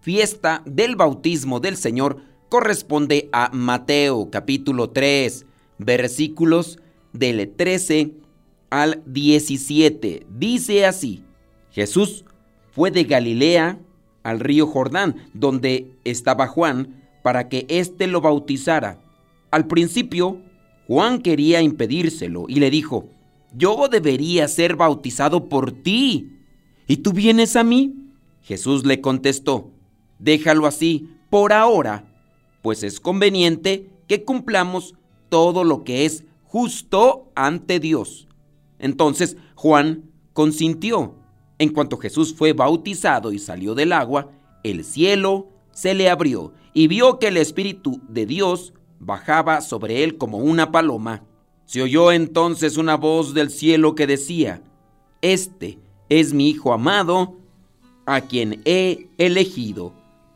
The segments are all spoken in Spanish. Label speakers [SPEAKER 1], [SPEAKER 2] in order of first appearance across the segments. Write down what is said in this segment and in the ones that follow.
[SPEAKER 1] fiesta del bautismo del Señor, corresponde a Mateo capítulo 3, versículos del 13 al 17. Dice así, Jesús fue de Galilea al río Jordán, donde estaba Juan, para que éste lo bautizara. Al principio, Juan quería impedírselo y le dijo, yo debería ser bautizado por ti. ¿Y tú vienes a mí? Jesús le contestó, déjalo así por ahora, pues es conveniente que cumplamos todo lo que es justo ante Dios. Entonces Juan consintió. En cuanto Jesús fue bautizado y salió del agua, el cielo se le abrió y vio que el Espíritu de Dios bajaba sobre él como una paloma. Se oyó entonces una voz del cielo que decía, Este es mi Hijo amado, a quien he elegido.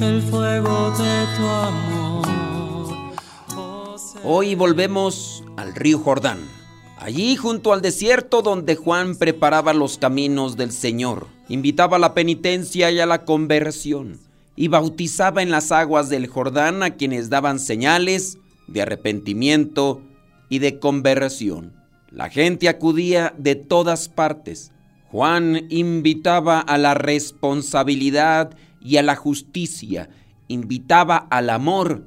[SPEAKER 2] el fuego de tu amor. Oh,
[SPEAKER 1] Hoy volvemos al río Jordán, allí junto al desierto donde Juan preparaba los caminos del Señor, invitaba a la penitencia y a la conversión, y bautizaba en las aguas del Jordán a quienes daban señales de arrepentimiento y de conversión. La gente acudía de todas partes. Juan invitaba a la responsabilidad y a la justicia, invitaba al amor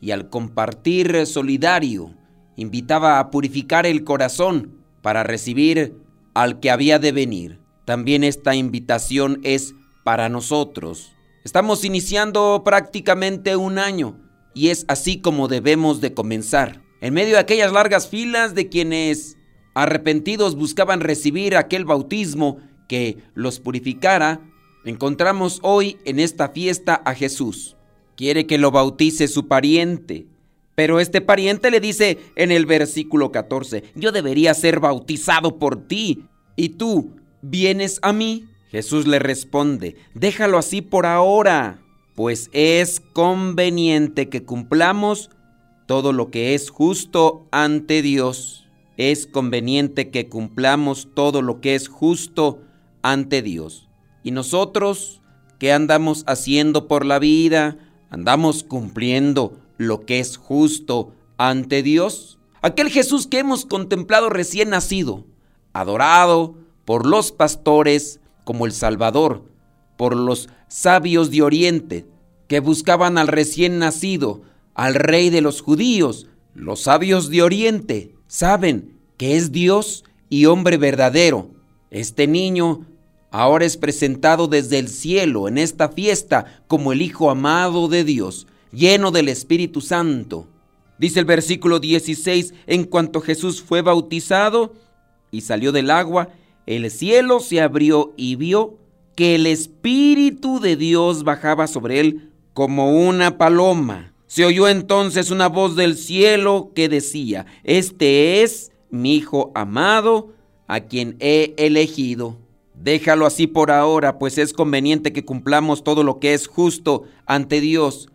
[SPEAKER 1] y al compartir solidario, invitaba a purificar el corazón para recibir al que había de venir. También esta invitación es para nosotros. Estamos iniciando prácticamente un año y es así como debemos de comenzar. En medio de aquellas largas filas de quienes arrepentidos buscaban recibir aquel bautismo que los purificara, encontramos hoy en esta fiesta a Jesús. Quiere que lo bautice su pariente, pero este pariente le dice en el versículo 14, yo debería ser bautizado por ti, y tú, ¿vienes a mí? Jesús le responde, déjalo así por ahora, pues es conveniente que cumplamos todo lo que es justo ante Dios es conveniente que cumplamos todo lo que es justo ante Dios. Y nosotros, ¿qué andamos haciendo por la vida? ¿Andamos cumpliendo lo que es justo ante Dios? Aquel Jesús que hemos contemplado recién nacido, adorado por los pastores como el Salvador, por los sabios de Oriente, que buscaban al recién nacido, al rey de los judíos, los sabios de Oriente, saben que es Dios y hombre verdadero. Este niño ahora es presentado desde el cielo en esta fiesta como el Hijo amado de Dios, lleno del Espíritu Santo. Dice el versículo 16, en cuanto Jesús fue bautizado y salió del agua, el cielo se abrió y vio que el Espíritu de Dios bajaba sobre él como una paloma. Se oyó entonces una voz del cielo que decía, Este es mi Hijo amado, a quien he elegido. Déjalo así por ahora, pues es conveniente que cumplamos todo lo que es justo ante Dios.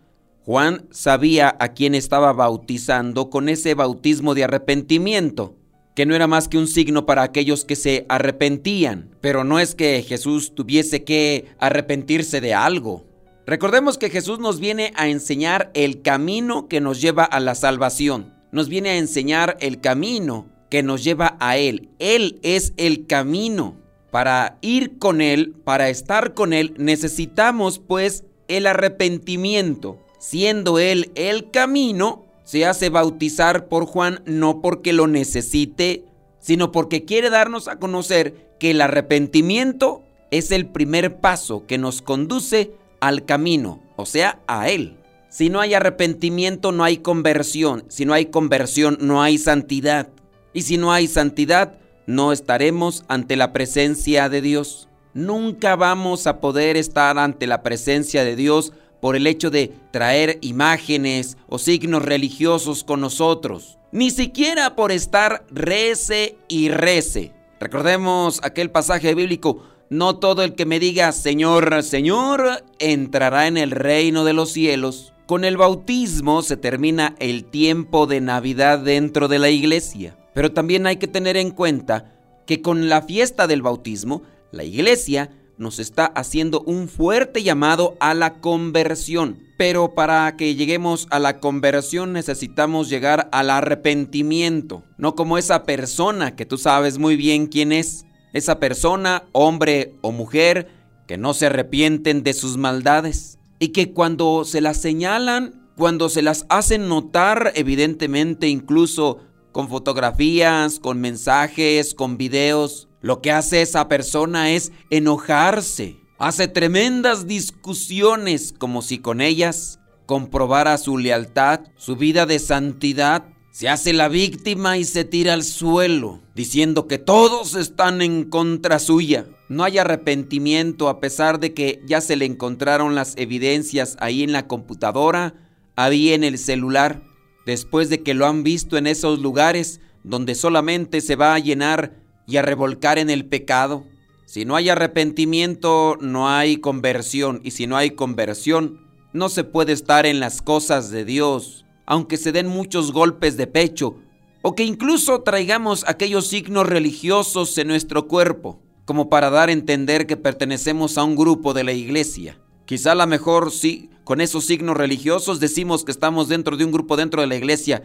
[SPEAKER 1] Juan sabía a quién estaba bautizando con ese bautismo de arrepentimiento, que no era más que un signo para aquellos que se arrepentían, pero no es que Jesús tuviese que arrepentirse de algo. Recordemos que Jesús nos viene a enseñar el camino que nos lleva a la salvación, nos viene a enseñar el camino que nos lleva a Él. Él es el camino. Para ir con Él, para estar con Él, necesitamos pues el arrepentimiento. Siendo Él el camino, se hace bautizar por Juan no porque lo necesite, sino porque quiere darnos a conocer que el arrepentimiento es el primer paso que nos conduce al camino, o sea, a Él. Si no hay arrepentimiento, no hay conversión. Si no hay conversión, no hay santidad. Y si no hay santidad, no estaremos ante la presencia de Dios. Nunca vamos a poder estar ante la presencia de Dios por el hecho de traer imágenes o signos religiosos con nosotros. Ni siquiera por estar rece y rece. Recordemos aquel pasaje bíblico, no todo el que me diga Señor, Señor, entrará en el reino de los cielos. Con el bautismo se termina el tiempo de Navidad dentro de la iglesia. Pero también hay que tener en cuenta que con la fiesta del bautismo, la iglesia nos está haciendo un fuerte llamado a la conversión. Pero para que lleguemos a la conversión necesitamos llegar al arrepentimiento, no como esa persona que tú sabes muy bien quién es. Esa persona, hombre o mujer, que no se arrepienten de sus maldades y que cuando se las señalan, cuando se las hacen notar, evidentemente incluso con fotografías, con mensajes, con videos. Lo que hace esa persona es enojarse. Hace tremendas discusiones como si con ellas comprobara su lealtad, su vida de santidad. Se hace la víctima y se tira al suelo, diciendo que todos están en contra suya. No hay arrepentimiento a pesar de que ya se le encontraron las evidencias ahí en la computadora, ahí en el celular después de que lo han visto en esos lugares donde solamente se va a llenar y a revolcar en el pecado. Si no hay arrepentimiento, no hay conversión, y si no hay conversión, no se puede estar en las cosas de Dios, aunque se den muchos golpes de pecho, o que incluso traigamos aquellos signos religiosos en nuestro cuerpo, como para dar a entender que pertenecemos a un grupo de la iglesia. Quizá a lo mejor sí, con esos signos religiosos decimos que estamos dentro de un grupo dentro de la iglesia,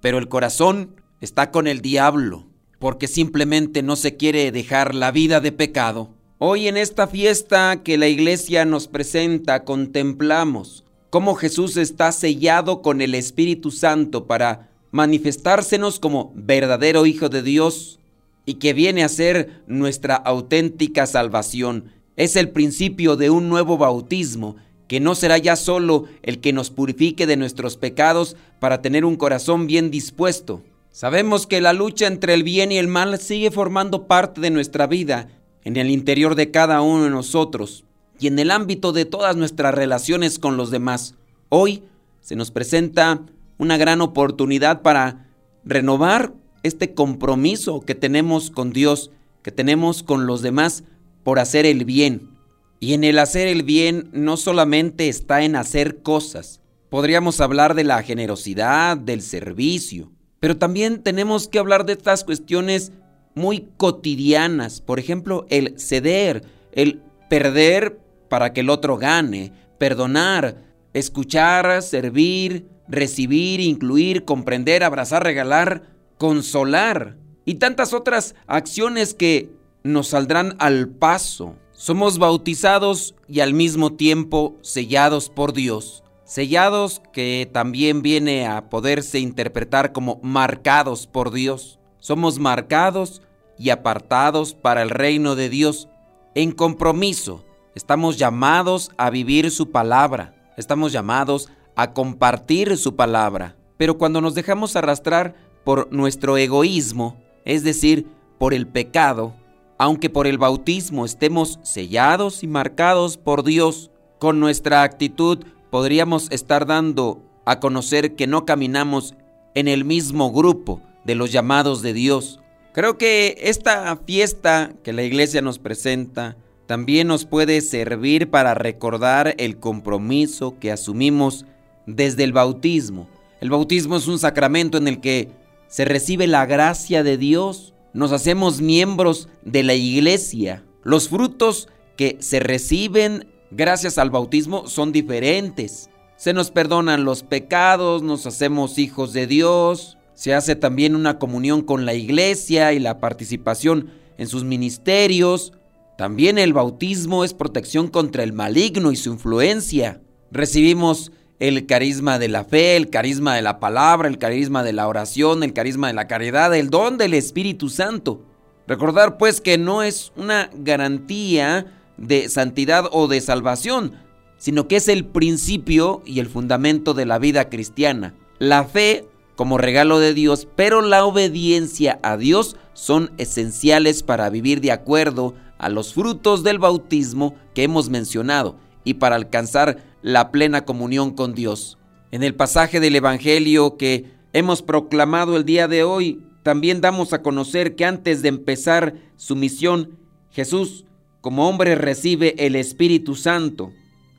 [SPEAKER 1] pero el corazón está con el diablo, porque simplemente no se quiere dejar la vida de pecado. Hoy en esta fiesta que la iglesia nos presenta contemplamos cómo Jesús está sellado con el Espíritu Santo para manifestársenos como verdadero Hijo de Dios y que viene a ser nuestra auténtica salvación es el principio de un nuevo bautismo, que no será ya solo el que nos purifique de nuestros pecados para tener un corazón bien dispuesto. Sabemos que la lucha entre el bien y el mal sigue formando parte de nuestra vida, en el interior de cada uno de nosotros y en el ámbito de todas nuestras relaciones con los demás. Hoy se nos presenta una gran oportunidad para renovar este compromiso que tenemos con Dios, que tenemos con los demás, por hacer el bien. Y en el hacer el bien no solamente está en hacer cosas. Podríamos hablar de la generosidad, del servicio, pero también tenemos que hablar de estas cuestiones muy cotidianas. Por ejemplo, el ceder, el perder para que el otro gane, perdonar, escuchar, servir, recibir, incluir, comprender, abrazar, regalar, consolar y tantas otras acciones que nos saldrán al paso. Somos bautizados y al mismo tiempo sellados por Dios. Sellados que también viene a poderse interpretar como marcados por Dios. Somos marcados y apartados para el reino de Dios. En compromiso, estamos llamados a vivir su palabra. Estamos llamados a compartir su palabra. Pero cuando nos dejamos arrastrar por nuestro egoísmo, es decir, por el pecado, aunque por el bautismo estemos sellados y marcados por Dios, con nuestra actitud podríamos estar dando a conocer que no caminamos en el mismo grupo de los llamados de Dios. Creo que esta fiesta que la iglesia nos presenta también nos puede servir para recordar el compromiso que asumimos desde el bautismo. El bautismo es un sacramento en el que se recibe la gracia de Dios, nos hacemos miembros de la iglesia. Los frutos que se reciben gracias al bautismo son diferentes. Se nos perdonan los pecados, nos hacemos hijos de Dios, se hace también una comunión con la iglesia y la participación en sus ministerios. También el bautismo es protección contra el maligno y su influencia. Recibimos el carisma de la fe, el carisma de la palabra, el carisma de la oración, el carisma de la caridad, el don del Espíritu Santo. Recordar pues que no es una garantía de santidad o de salvación, sino que es el principio y el fundamento de la vida cristiana. La fe como regalo de Dios, pero la obediencia a Dios son esenciales para vivir de acuerdo a los frutos del bautismo que hemos mencionado y para alcanzar la plena comunión con Dios. En el pasaje del Evangelio que hemos proclamado el día de hoy, también damos a conocer que antes de empezar su misión, Jesús como hombre recibe el Espíritu Santo.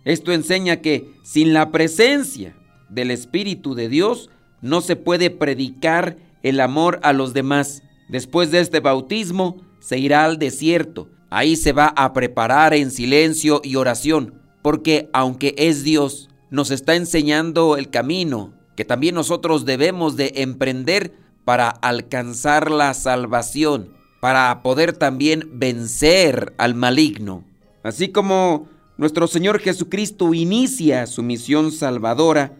[SPEAKER 1] Esto enseña que sin la presencia del Espíritu de Dios, no se puede predicar el amor a los demás. Después de este bautismo, se irá al desierto. Ahí se va a preparar en silencio y oración, porque aunque es Dios, nos está enseñando el camino que también nosotros debemos de emprender para alcanzar la salvación, para poder también vencer al maligno. Así como nuestro Señor Jesucristo inicia su misión salvadora,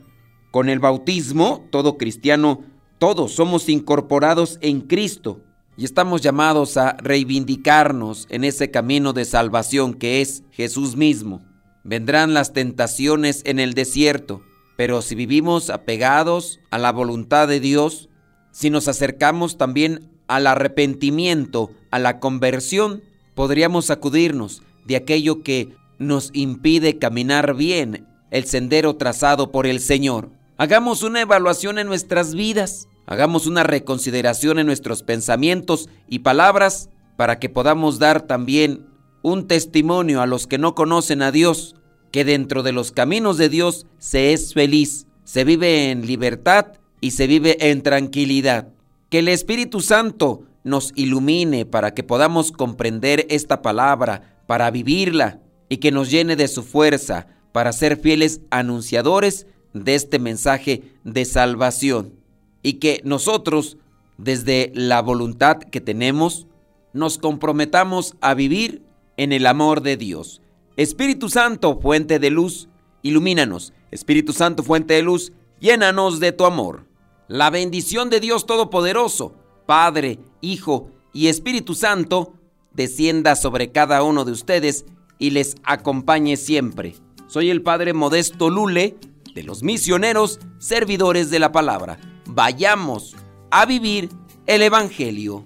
[SPEAKER 1] con el bautismo, todo cristiano, todos somos incorporados en Cristo y estamos llamados a reivindicarnos en ese camino de salvación que es Jesús mismo. Vendrán las tentaciones en el desierto, pero si vivimos apegados a la voluntad de Dios, si nos acercamos también al arrepentimiento, a la conversión, podríamos sacudirnos de aquello que nos impide caminar bien el sendero trazado por el Señor. Hagamos una evaluación en nuestras vidas, hagamos una reconsideración en nuestros pensamientos y palabras para que podamos dar también un testimonio a los que no conocen a Dios, que dentro de los caminos de Dios se es feliz, se vive en libertad y se vive en tranquilidad. Que el Espíritu Santo nos ilumine para que podamos comprender esta palabra, para vivirla y que nos llene de su fuerza para ser fieles anunciadores de este mensaje de salvación y que nosotros, desde la voluntad que tenemos, nos comprometamos a vivir en el amor de Dios. Espíritu Santo, fuente de luz, ilumínanos. Espíritu Santo, fuente de luz, llénanos de tu amor. La bendición de Dios Todopoderoso, Padre, Hijo y Espíritu Santo, descienda sobre cada uno de ustedes y les acompañe siempre. Soy el Padre Modesto Lule de los misioneros servidores de la palabra vayamos a vivir el Evangelio.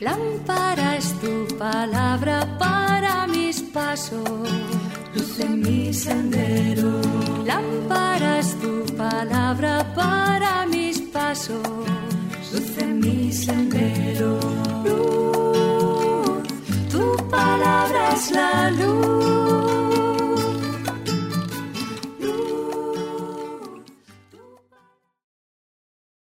[SPEAKER 3] Lámpara es tu palabra para mis pasos, luz en mi sendero. Lámpara es tu palabra para mis pasos, luz mi sendero. Luz, tu palabra es la luz.